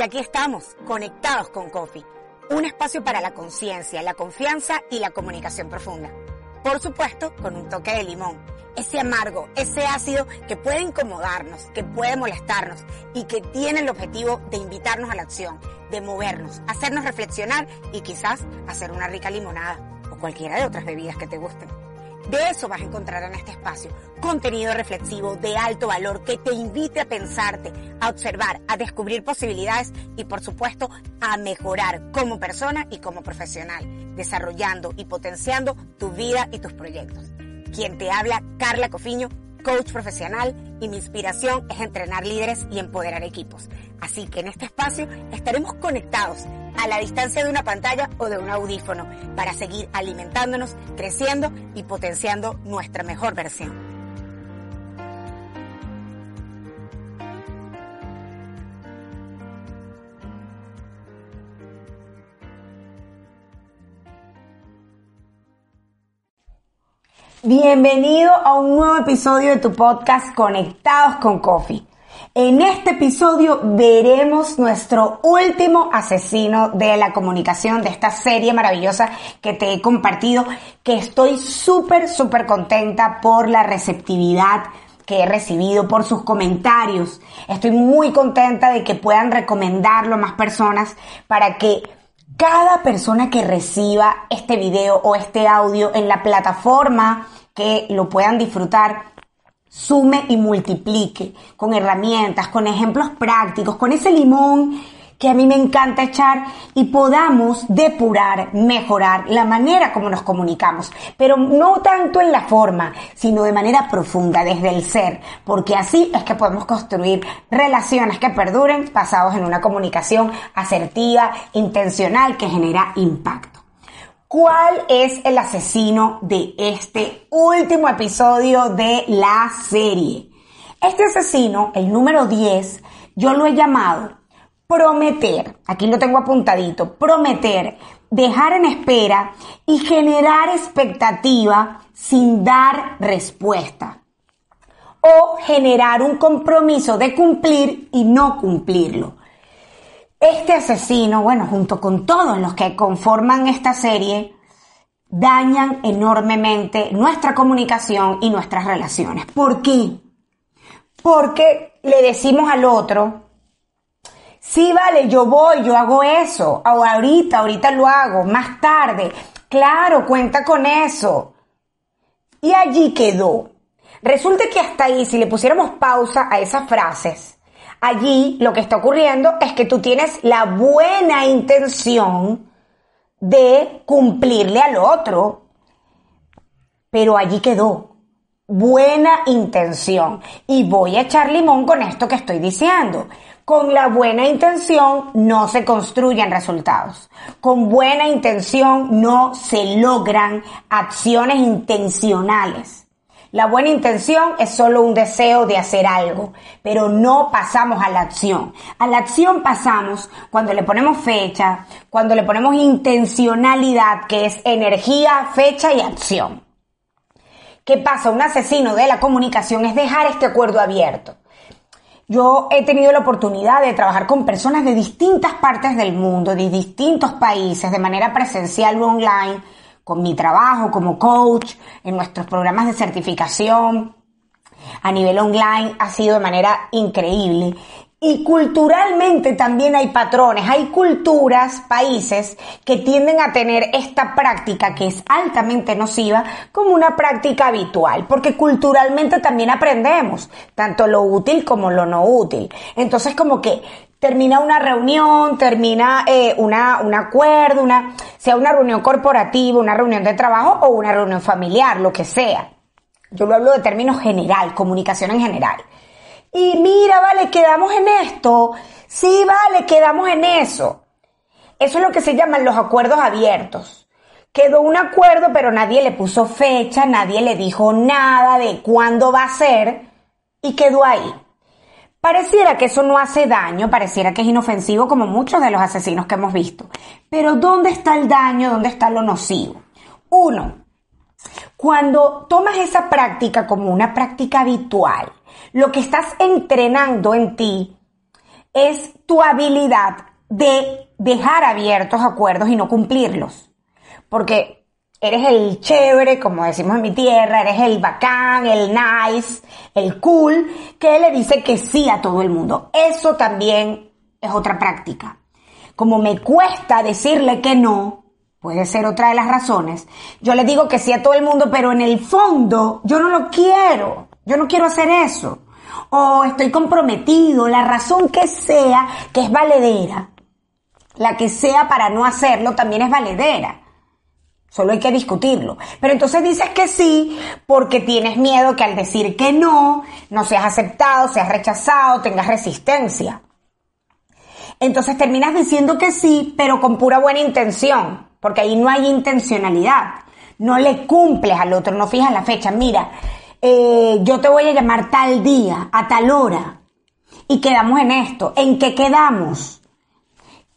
Y aquí estamos, conectados con Coffee, un espacio para la conciencia, la confianza y la comunicación profunda. Por supuesto, con un toque de limón. Ese amargo, ese ácido que puede incomodarnos, que puede molestarnos y que tiene el objetivo de invitarnos a la acción, de movernos, hacernos reflexionar y quizás hacer una rica limonada o cualquiera de otras bebidas que te gusten. De eso vas a encontrar en este espacio. Contenido reflexivo de alto valor que te invite a pensarte, a observar, a descubrir posibilidades y por supuesto a mejorar como persona y como profesional, desarrollando y potenciando tu vida y tus proyectos. Quien te habla, Carla Cofiño, coach profesional y mi inspiración es entrenar líderes y empoderar equipos. Así que en este espacio estaremos conectados a la distancia de una pantalla o de un audífono para seguir alimentándonos, creciendo y potenciando nuestra mejor versión. Bienvenido a un nuevo episodio de tu podcast Conectados con Coffee. En este episodio veremos nuestro último asesino de la comunicación de esta serie maravillosa que te he compartido, que estoy súper, súper contenta por la receptividad que he recibido, por sus comentarios. Estoy muy contenta de que puedan recomendarlo a más personas para que cada persona que reciba este video o este audio en la plataforma que lo puedan disfrutar, sume y multiplique con herramientas, con ejemplos prácticos, con ese limón que a mí me encanta echar y podamos depurar, mejorar la manera como nos comunicamos, pero no tanto en la forma, sino de manera profunda, desde el ser, porque así es que podemos construir relaciones que perduren basados en una comunicación asertiva, intencional, que genera impacto. ¿Cuál es el asesino de este último episodio de la serie? Este asesino, el número 10, yo lo he llamado prometer, aquí lo tengo apuntadito, prometer, dejar en espera y generar expectativa sin dar respuesta. O generar un compromiso de cumplir y no cumplirlo. Este asesino, bueno, junto con todos los que conforman esta serie, dañan enormemente nuestra comunicación y nuestras relaciones. ¿Por qué? Porque le decimos al otro, Sí, vale, yo voy, yo hago eso. ahorita, ahorita lo hago. Más tarde. Claro, cuenta con eso. Y allí quedó. Resulta que hasta ahí, si le pusiéramos pausa a esas frases, allí lo que está ocurriendo es que tú tienes la buena intención de cumplirle al otro. Pero allí quedó. Buena intención. Y voy a echar limón con esto que estoy diciendo. Con la buena intención no se construyen resultados. Con buena intención no se logran acciones intencionales. La buena intención es solo un deseo de hacer algo, pero no pasamos a la acción. A la acción pasamos cuando le ponemos fecha, cuando le ponemos intencionalidad, que es energía, fecha y acción. ¿Qué pasa? Un asesino de la comunicación es dejar este acuerdo abierto. Yo he tenido la oportunidad de trabajar con personas de distintas partes del mundo, de distintos países, de manera presencial o online, con mi trabajo como coach, en nuestros programas de certificación, a nivel online, ha sido de manera increíble. Y culturalmente también hay patrones, hay culturas, países que tienden a tener esta práctica que es altamente nociva como una práctica habitual, porque culturalmente también aprendemos tanto lo útil como lo no útil. Entonces como que termina una reunión, termina eh, una, un acuerdo, una, sea una reunión corporativa, una reunión de trabajo o una reunión familiar, lo que sea. Yo lo hablo de términos general, comunicación en general Y mira, vale, quedamos en esto. Sí, vale, quedamos en eso. Eso es lo que se llaman los acuerdos abiertos. Quedó un acuerdo, pero nadie le puso fecha, nadie le dijo nada de cuándo va a ser y quedó ahí. Pareciera que eso no hace daño, pareciera que es inofensivo como muchos de los asesinos que hemos visto. Pero ¿dónde está el daño? ¿Dónde está lo nocivo? Uno, cuando tomas esa práctica como una práctica habitual, lo que estás entrenando en ti es tu habilidad de dejar abiertos acuerdos y no cumplirlos. Porque eres el chévere, como decimos en mi tierra, eres el bacán, el nice, el cool, que le dice que sí a todo el mundo. Eso también es otra práctica. Como me cuesta decirle que no, puede ser otra de las razones, yo le digo que sí a todo el mundo, pero en el fondo yo no lo quiero. Yo no quiero hacer eso. O estoy comprometido, la razón que sea, que es valedera. La que sea para no hacerlo también es valedera. Solo hay que discutirlo. Pero entonces dices que sí porque tienes miedo que al decir que no, no seas aceptado, seas rechazado, tengas resistencia. Entonces terminas diciendo que sí, pero con pura buena intención, porque ahí no hay intencionalidad. No le cumples al otro, no fijas la fecha. Mira, eh, yo te voy a llamar tal día, a tal hora, y quedamos en esto. ¿En qué quedamos?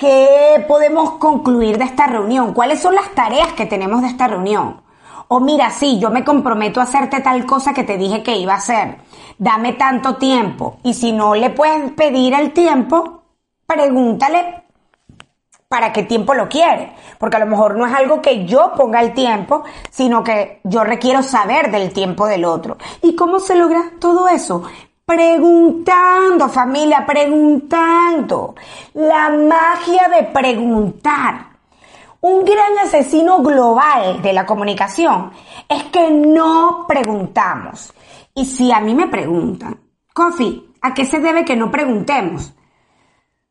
¿Qué podemos concluir de esta reunión? ¿Cuáles son las tareas que tenemos de esta reunión? O mira, sí, yo me comprometo a hacerte tal cosa que te dije que iba a hacer. Dame tanto tiempo. Y si no le puedes pedir el tiempo, pregúntale para qué tiempo lo quiere. Porque a lo mejor no es algo que yo ponga el tiempo, sino que yo requiero saber del tiempo del otro. ¿Y cómo se logra todo eso? Preguntando, familia, preguntando. La magia de preguntar. Un gran asesino global de la comunicación es que no preguntamos. Y si a mí me preguntan, Coffee, ¿a qué se debe que no preguntemos?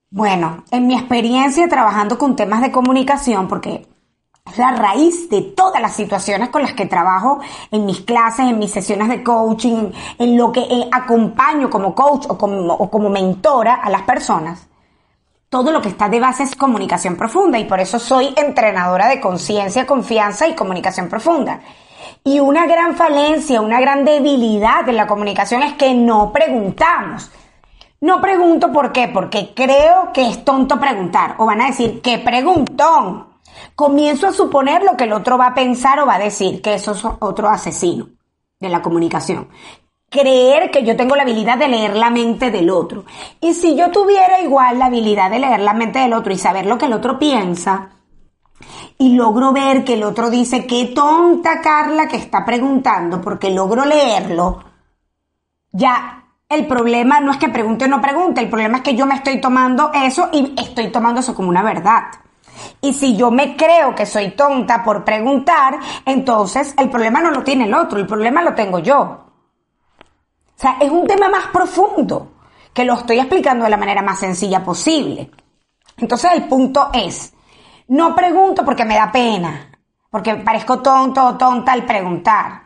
Bueno, en mi experiencia trabajando con temas de comunicación, porque la raíz de todas las situaciones con las que trabajo en mis clases, en mis sesiones de coaching, en lo que eh, acompaño como coach o como, o mentora a las personas. Todo lo que está de base es comunicación profunda y por eso soy entrenadora de conciencia, confianza y comunicación profunda. Y una gran falencia, una gran debilidad de la comunicación es que no preguntamos. No pregunto por qué, porque creo que es tonto preguntar. O van a decir, ¿qué preguntón? Comienzo a suponer lo que el otro va a pensar o va a decir, que eso es otro asesino de la comunicación. Creer que yo tengo la habilidad de leer la mente del otro. Y si yo tuviera igual la habilidad de leer la mente del otro y saber lo que el otro piensa, y logro ver que el otro dice, qué tonta Carla que está preguntando, porque logro leerlo, ya el problema no es que pregunte o no pregunte, el problema es que yo me estoy tomando eso y estoy tomando eso como una verdad. Y si yo me creo que soy tonta por preguntar, entonces el problema no lo tiene el otro, el problema lo tengo yo. O sea, es un tema más profundo, que lo estoy explicando de la manera más sencilla posible. Entonces el punto es, no pregunto porque me da pena, porque parezco tonto o tonta al preguntar,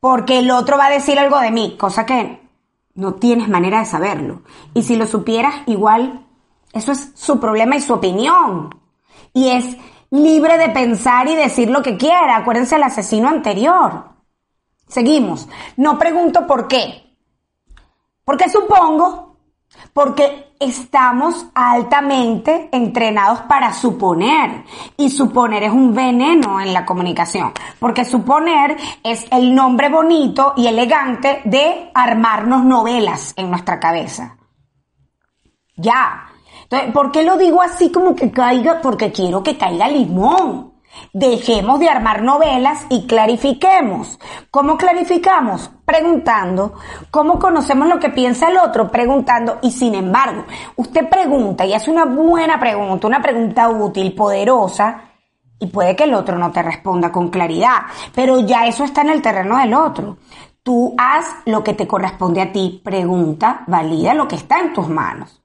porque el otro va a decir algo de mí, cosa que no tienes manera de saberlo. Y si lo supieras, igual, eso es su problema y su opinión y es libre de pensar y decir lo que quiera. Acuérdense el asesino anterior. Seguimos. No pregunto por qué. Porque supongo, porque estamos altamente entrenados para suponer. Y suponer es un veneno en la comunicación. Porque suponer es el nombre bonito y elegante de armarnos novelas en nuestra cabeza. Ya, entonces, ¿por qué lo digo así como que caiga? Porque quiero que caiga limón. Dejemos de armar novelas y clarifiquemos. ¿Cómo clarificamos? Preguntando. ¿Cómo conocemos lo que piensa el otro? Preguntando. Y sin embargo, usted pregunta y hace una buena pregunta, una pregunta útil, poderosa, y puede que el otro no te responda con claridad, pero ya eso está en el terreno del otro. Tú haz lo que te corresponde a ti, pregunta, valida lo que está en tus manos.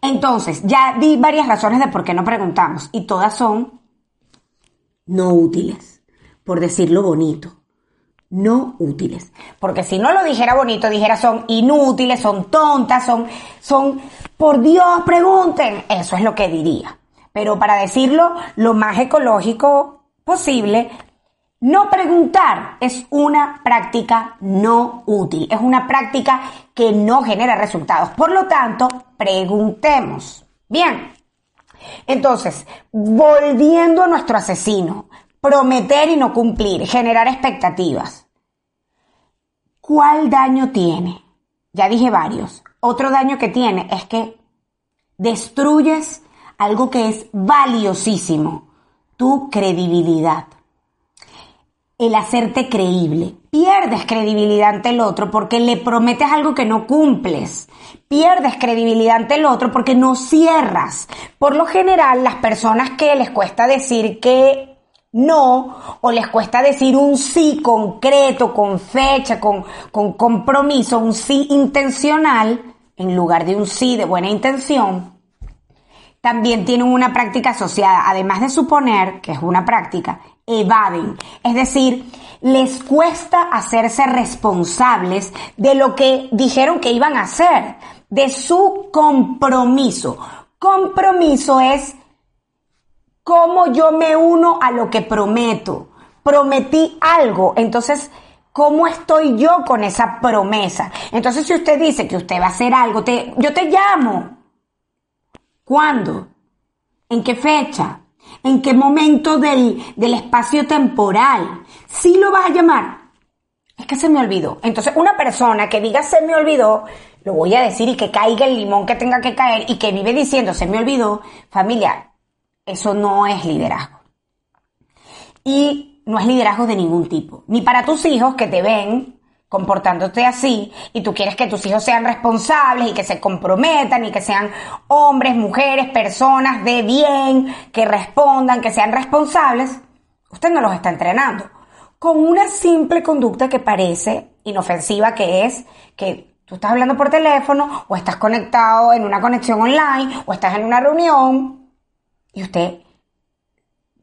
Entonces, ya di varias razones de por qué no preguntamos y todas son no útiles, por decirlo bonito. no útiles. Porque si no lo dijera bonito, dijera son inútiles, son tontas, son, son, por Dios, pregunten. Eso es lo que diría. Pero para decirlo lo más ecológico posible, no preguntar es una práctica no útil, es una práctica que no genera resultados. Por lo tanto, preguntemos. Bien. Entonces, volviendo a nuestro asesino, prometer y no cumplir, generar expectativas. ¿Cuál daño tiene? Ya dije varios. Otro daño que tiene es que destruyes algo que es valiosísimo, tu credibilidad el hacerte creíble. Pierdes credibilidad ante el otro porque le prometes algo que no cumples. Pierdes credibilidad ante el otro porque no cierras. Por lo general, las personas que les cuesta decir que no o les cuesta decir un sí concreto, con fecha, con, con compromiso, un sí intencional, en lugar de un sí de buena intención, también tienen una práctica asociada, además de suponer que es una práctica, evaden. Es decir, les cuesta hacerse responsables de lo que dijeron que iban a hacer, de su compromiso. Compromiso es cómo yo me uno a lo que prometo. Prometí algo, entonces, ¿cómo estoy yo con esa promesa? Entonces, si usted dice que usted va a hacer algo, te, yo te llamo. ¿Cuándo? ¿En qué fecha? ¿En qué momento del, espacio temporal? ¿Sí lo vas a llamar? Es que se me olvidó. Entonces, una persona que diga se me olvidó, lo voy a decir y que caiga el limón que tenga que caer y que vive diciendo se me olvidó, familia, eso no es liderazgo. Y no es liderazgo de ningún tipo. Ni para tus hijos que te ven comportándote así y tú quieres que tus hijos sean responsables y que se comprometan y que sean hombres, mujeres, personas de bien, que respondan, que sean responsables, usted no los está entrenando. Con una simple conducta que parece inofensiva, que es que tú estás hablando por teléfono o estás conectado en una conexión online o estás en una reunión y usted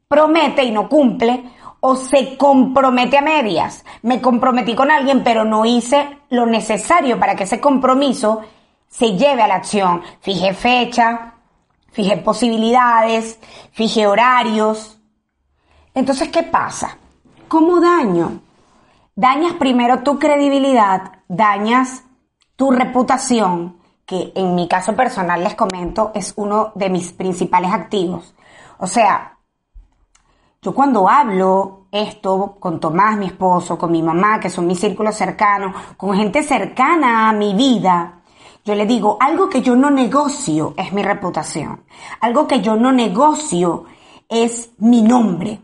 promete y no cumple o se compromete a medias. Me comprometí con alguien, pero no hice lo necesario para que ese compromiso se lleve a la acción. Fijé fecha, fijé posibilidades, fijé horarios. Entonces, ¿qué pasa? ¿Cómo daño? Dañas primero tu credibilidad, dañas tu reputación, que en mi caso personal les comento es uno de mis principales activos. O sea, yo cuando hablo esto con Tomás, mi esposo, con mi mamá, que son mis círculos cercanos, con gente cercana a mi vida, yo le digo, algo que yo no negocio es mi reputación. Algo que yo no negocio es mi nombre.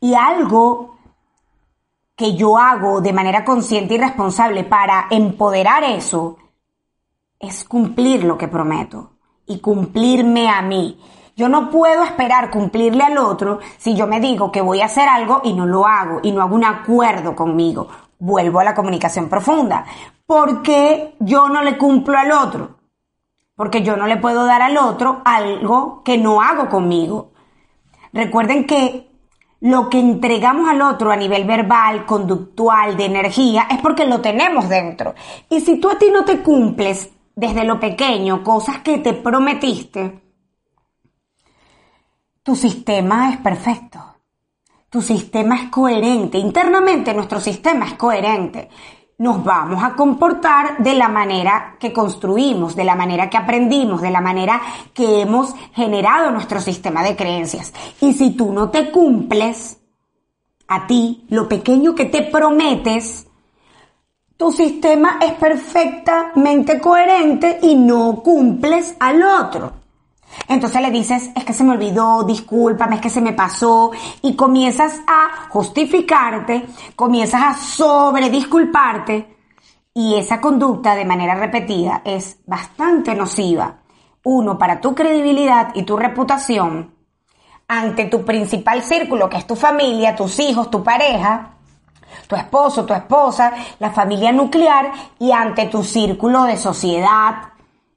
Y algo que yo hago de manera consciente y responsable para empoderar eso es cumplir lo que prometo y cumplirme a mí. Yo no puedo esperar cumplirle al otro si yo me digo que voy a hacer algo y no lo hago y no hago un acuerdo conmigo. Vuelvo a la comunicación profunda. ¿Por qué yo no le cumplo al otro? Porque yo no le puedo dar al otro algo que no hago conmigo. Recuerden que lo que entregamos al otro a nivel verbal, conductual, de energía, es porque lo tenemos dentro. Y si tú a ti no te cumples desde lo pequeño cosas que te prometiste, tu sistema es perfecto. Tu sistema es coherente. Internamente nuestro sistema es coherente. Nos vamos a comportar de la manera que construimos, de la manera que aprendimos, de la manera que hemos generado nuestro sistema de creencias. Y si tú no te cumples a ti lo pequeño que te prometes, tu sistema es perfectamente coherente y no cumples al otro. Entonces le dices, es que se me olvidó, discúlpame, es que se me pasó, y comienzas a justificarte, comienzas a sobre disculparte, y esa conducta de manera repetida es bastante nociva. Uno, para tu credibilidad y tu reputación ante tu principal círculo, que es tu familia, tus hijos, tu pareja, tu esposo, tu esposa, la familia nuclear y ante tu círculo de sociedad,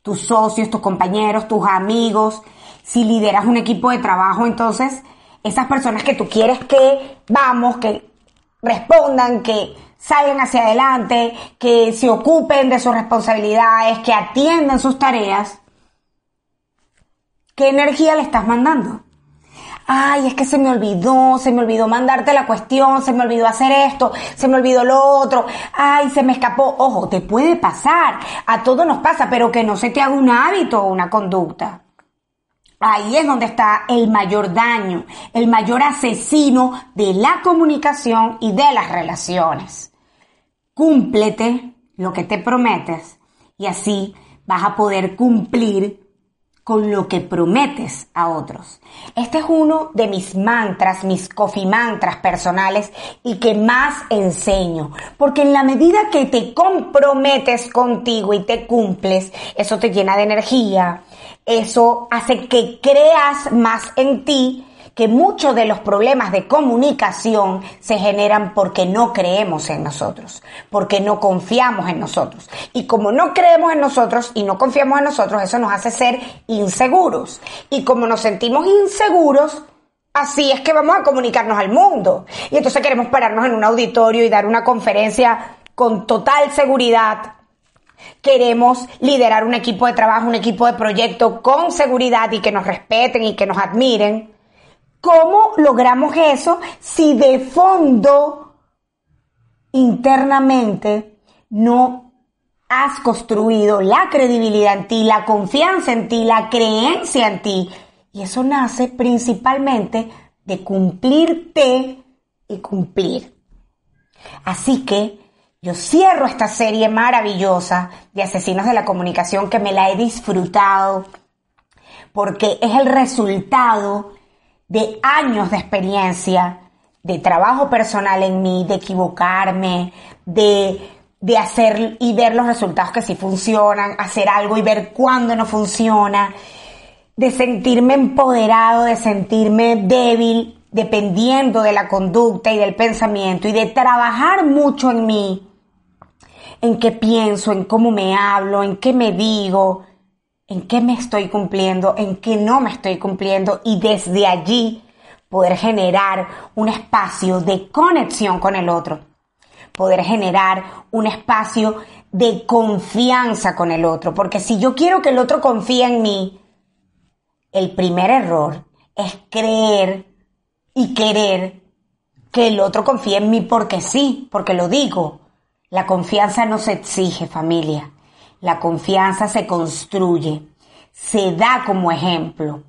tus socios, tus compañeros, tus amigos. Si lideras un equipo de trabajo, entonces esas personas que tú quieres que vamos, que respondan, que salgan hacia adelante, que se ocupen de sus responsabilidades, que atiendan sus tareas, ¿qué energía le estás mandando? Ay, es que se me olvidó, se me olvidó mandarte la cuestión, se me olvidó hacer esto, se me olvidó lo otro, ay, se me escapó. Ojo, te puede pasar, a todos nos pasa, pero que no se te haga un hábito o una conducta. Ahí es donde está el mayor daño, el mayor asesino de la comunicación y de las relaciones. Cúmplete lo que te prometes y así vas a poder cumplir con lo que prometes a otros. Este es uno de mis mantras, mis coffee mantras personales y que más enseño, porque en la medida que te comprometes contigo y te cumples, eso te llena de energía, eso hace que creas más en ti, que muchos de los problemas de comunicación se generan porque no creemos en nosotros, porque no confiamos en nosotros. Y como no creemos en nosotros y no confiamos en nosotros, eso nos hace ser inseguros. Y como nos sentimos inseguros, así es que vamos a comunicarnos al mundo. Y entonces queremos pararnos en un auditorio y dar una conferencia con total seguridad, Queremos liderar un equipo de trabajo, un equipo de proyecto con seguridad y que nos respeten y que nos admiren. ¿Cómo logramos eso si de fondo, internamente, no has construido la credibilidad en ti, la confianza en ti, la creencia en ti? Y eso nace principalmente de cumplirte y cumplir. Así que yo cierro esta serie maravillosa de Asesinos de la Comunicación que me la he disfrutado porque es el resultado de años de experiencia, de trabajo personal en mí, de equivocarme, de, de hacer y ver los resultados que sí funcionan, hacer algo y ver cuándo no funciona, de sentirme empoderado, de sentirme débil, dependiendo de la conducta y del pensamiento y de trabajar mucho en mí en qué pienso, en cómo me hablo, en qué me digo, en qué me estoy cumpliendo, en qué no me estoy cumpliendo y desde allí poder generar un espacio de conexión con el otro, poder generar un espacio de confianza con el otro, porque si yo quiero que el otro confíe en mí, el primer error es creer y querer que el otro confíe en mí porque sí, porque lo digo, la confianza no se exige, familia. La confianza se construye, se da como ejemplo.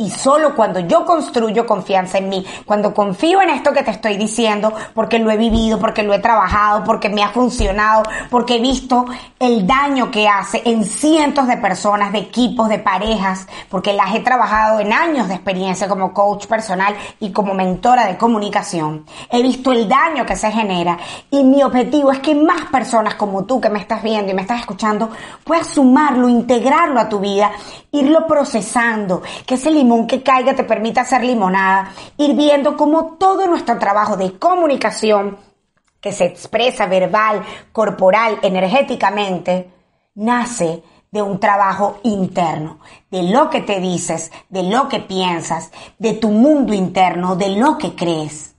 Y solo cuando yo construyo confianza en mí, cuando confío en esto que te estoy diciendo, porque lo he vivido, porque lo he trabajado, porque me ha funcionado, porque he visto el daño que hace en cientos de personas, de equipos, de parejas, porque las he trabajado en años de experiencia como coach personal y como mentora de comunicación. He visto el daño que se genera y mi objetivo es que más personas como tú que me estás viendo y me estás escuchando puedas sumarlo, integrarlo a tu vida, irlo procesando, que ese que caiga te permite hacer limonada, ir viendo cómo todo nuestro trabajo de comunicación, que se expresa verbal, corporal, energéticamente, nace de un trabajo interno, de lo que te dices, de lo que piensas, de tu mundo interno, de lo que crees.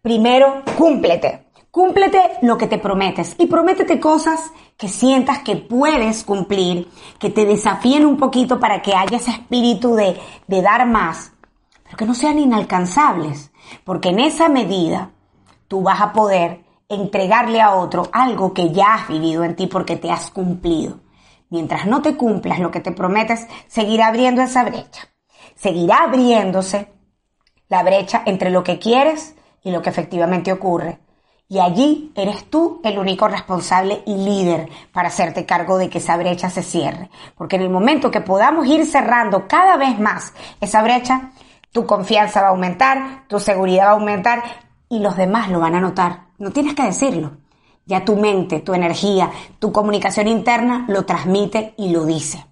Primero, cúmplete. Cúmplete lo que te prometes y prométete cosas que sientas que puedes cumplir, que te desafíen un poquito para que haya ese espíritu de, de dar más, pero que no sean inalcanzables, porque en esa medida tú vas a poder entregarle a otro algo que ya has vivido en ti porque te has cumplido. Mientras no te cumplas lo que te prometes, seguirá abriendo esa brecha. Seguirá abriéndose la brecha entre lo que quieres y lo que efectivamente ocurre. Y allí eres tú el único responsable y líder para hacerte cargo de que esa brecha se cierre. Porque en el momento que podamos ir cerrando cada vez más esa brecha, tu confianza va a aumentar, tu seguridad va a aumentar y los demás lo van a notar. No tienes que decirlo. Ya tu mente, tu energía, tu comunicación interna lo transmite y lo dice.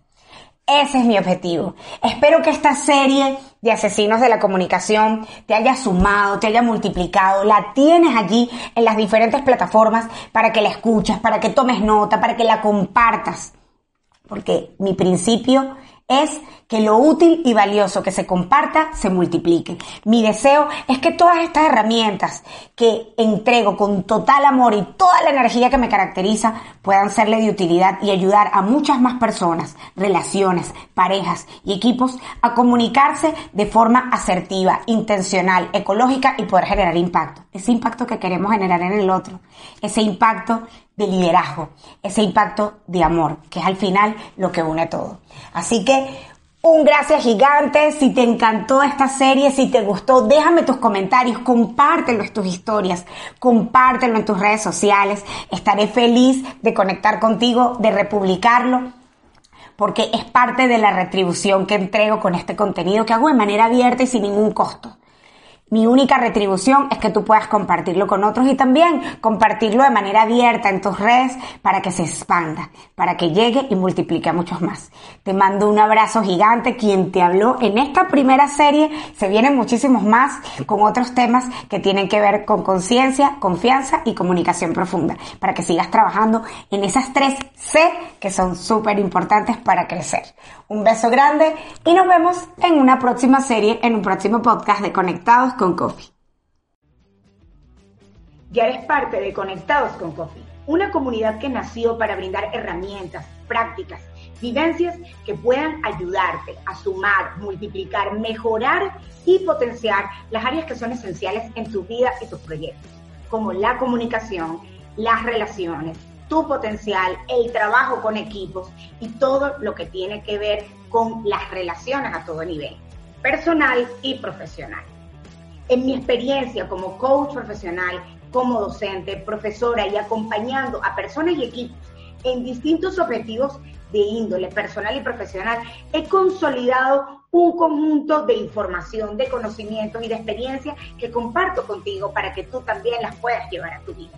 Ese es mi objetivo. Espero que esta serie de asesinos de la comunicación te haya sumado, te haya multiplicado, la tienes allí en las diferentes plataformas para que la escuches, para que tomes nota, para que la compartas. Porque mi principio es que lo útil y valioso que se comparta se multiplique. Mi deseo es que todas estas herramientas que entrego con total amor y toda la energía que me caracteriza puedan serle de utilidad y ayudar a muchas más personas, relaciones, parejas y equipos a comunicarse de forma asertiva, intencional, ecológica y poder generar impacto. Ese impacto que queremos generar en el otro. Ese impacto de liderazgo, ese impacto de amor, que es al final lo que une todo. Así que un gracias gigante, si te encantó esta serie, si te gustó, déjame tus comentarios, compártelo en tus historias, compártelo en tus redes sociales, estaré feliz de conectar contigo, de republicarlo, porque es parte de la retribución que entrego con este contenido que hago de manera abierta y sin ningún costo. Mi única retribución es que tú puedas compartirlo con otros y también compartirlo de manera abierta en tus redes para que se expanda, para que llegue y multiplique a muchos más. Te mando un abrazo gigante. Quien te habló en esta primera serie, se vienen muchísimos más con otros temas que tienen que ver con conciencia, confianza y comunicación profunda, para que sigas trabajando en esas tres C que son súper importantes para crecer. Un beso grande y nos vemos en una próxima serie, en un próximo podcast de Conectados Coffee. Ya eres parte de Conectados con Coffee, una comunidad que nació para brindar herramientas, prácticas, vivencias que puedan ayudarte a sumar, multiplicar, mejorar y potenciar las áreas que son esenciales en tu vida y tus proyectos, como la comunicación, las relaciones, tu potencial, el trabajo con equipos y todo lo que tiene que ver con las relaciones a todo nivel, personal y profesional. En mi experiencia como coach profesional, como docente, profesora y acompañando a personas y equipos en distintos objetivos de índole personal y profesional, he consolidado un conjunto de información, de conocimientos y de experiencias que comparto contigo para que tú también las puedas llevar a tu vida.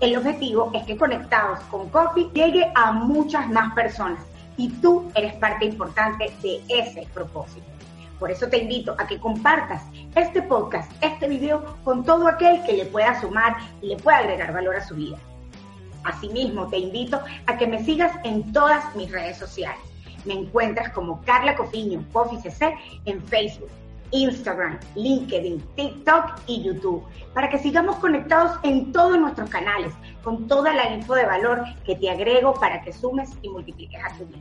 El objetivo es que conectados con Coffee llegue a muchas más personas y tú eres parte importante de ese propósito. Por eso te invito a que compartas este podcast, este video con todo aquel que le pueda sumar y le pueda agregar valor a su vida. Asimismo, te invito a que me sigas en todas mis redes sociales. Me encuentras como Carla Cofiño, Coffee CC, en Facebook, Instagram, LinkedIn, TikTok y YouTube, para que sigamos conectados en todos nuestros canales, con toda la info de valor que te agrego para que sumes y multipliques a tu vida.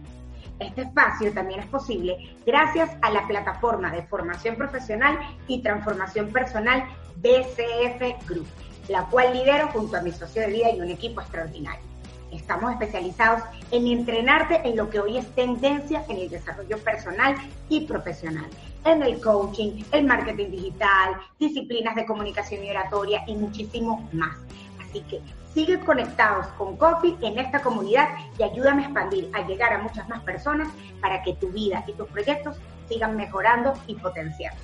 Este espacio también es posible gracias a la plataforma de formación profesional y transformación personal BCF Group, la cual lidero junto a mi socio de vida y un equipo extraordinario. Estamos especializados en entrenarte en lo que hoy es tendencia en el desarrollo personal y profesional, en el coaching, el marketing digital, disciplinas de comunicación y oratoria y muchísimo más. Así que sigue conectados con Coffee en esta comunidad y ayúdame a expandir, a llegar a muchas más personas para que tu vida y tus proyectos sigan mejorando y potenciando.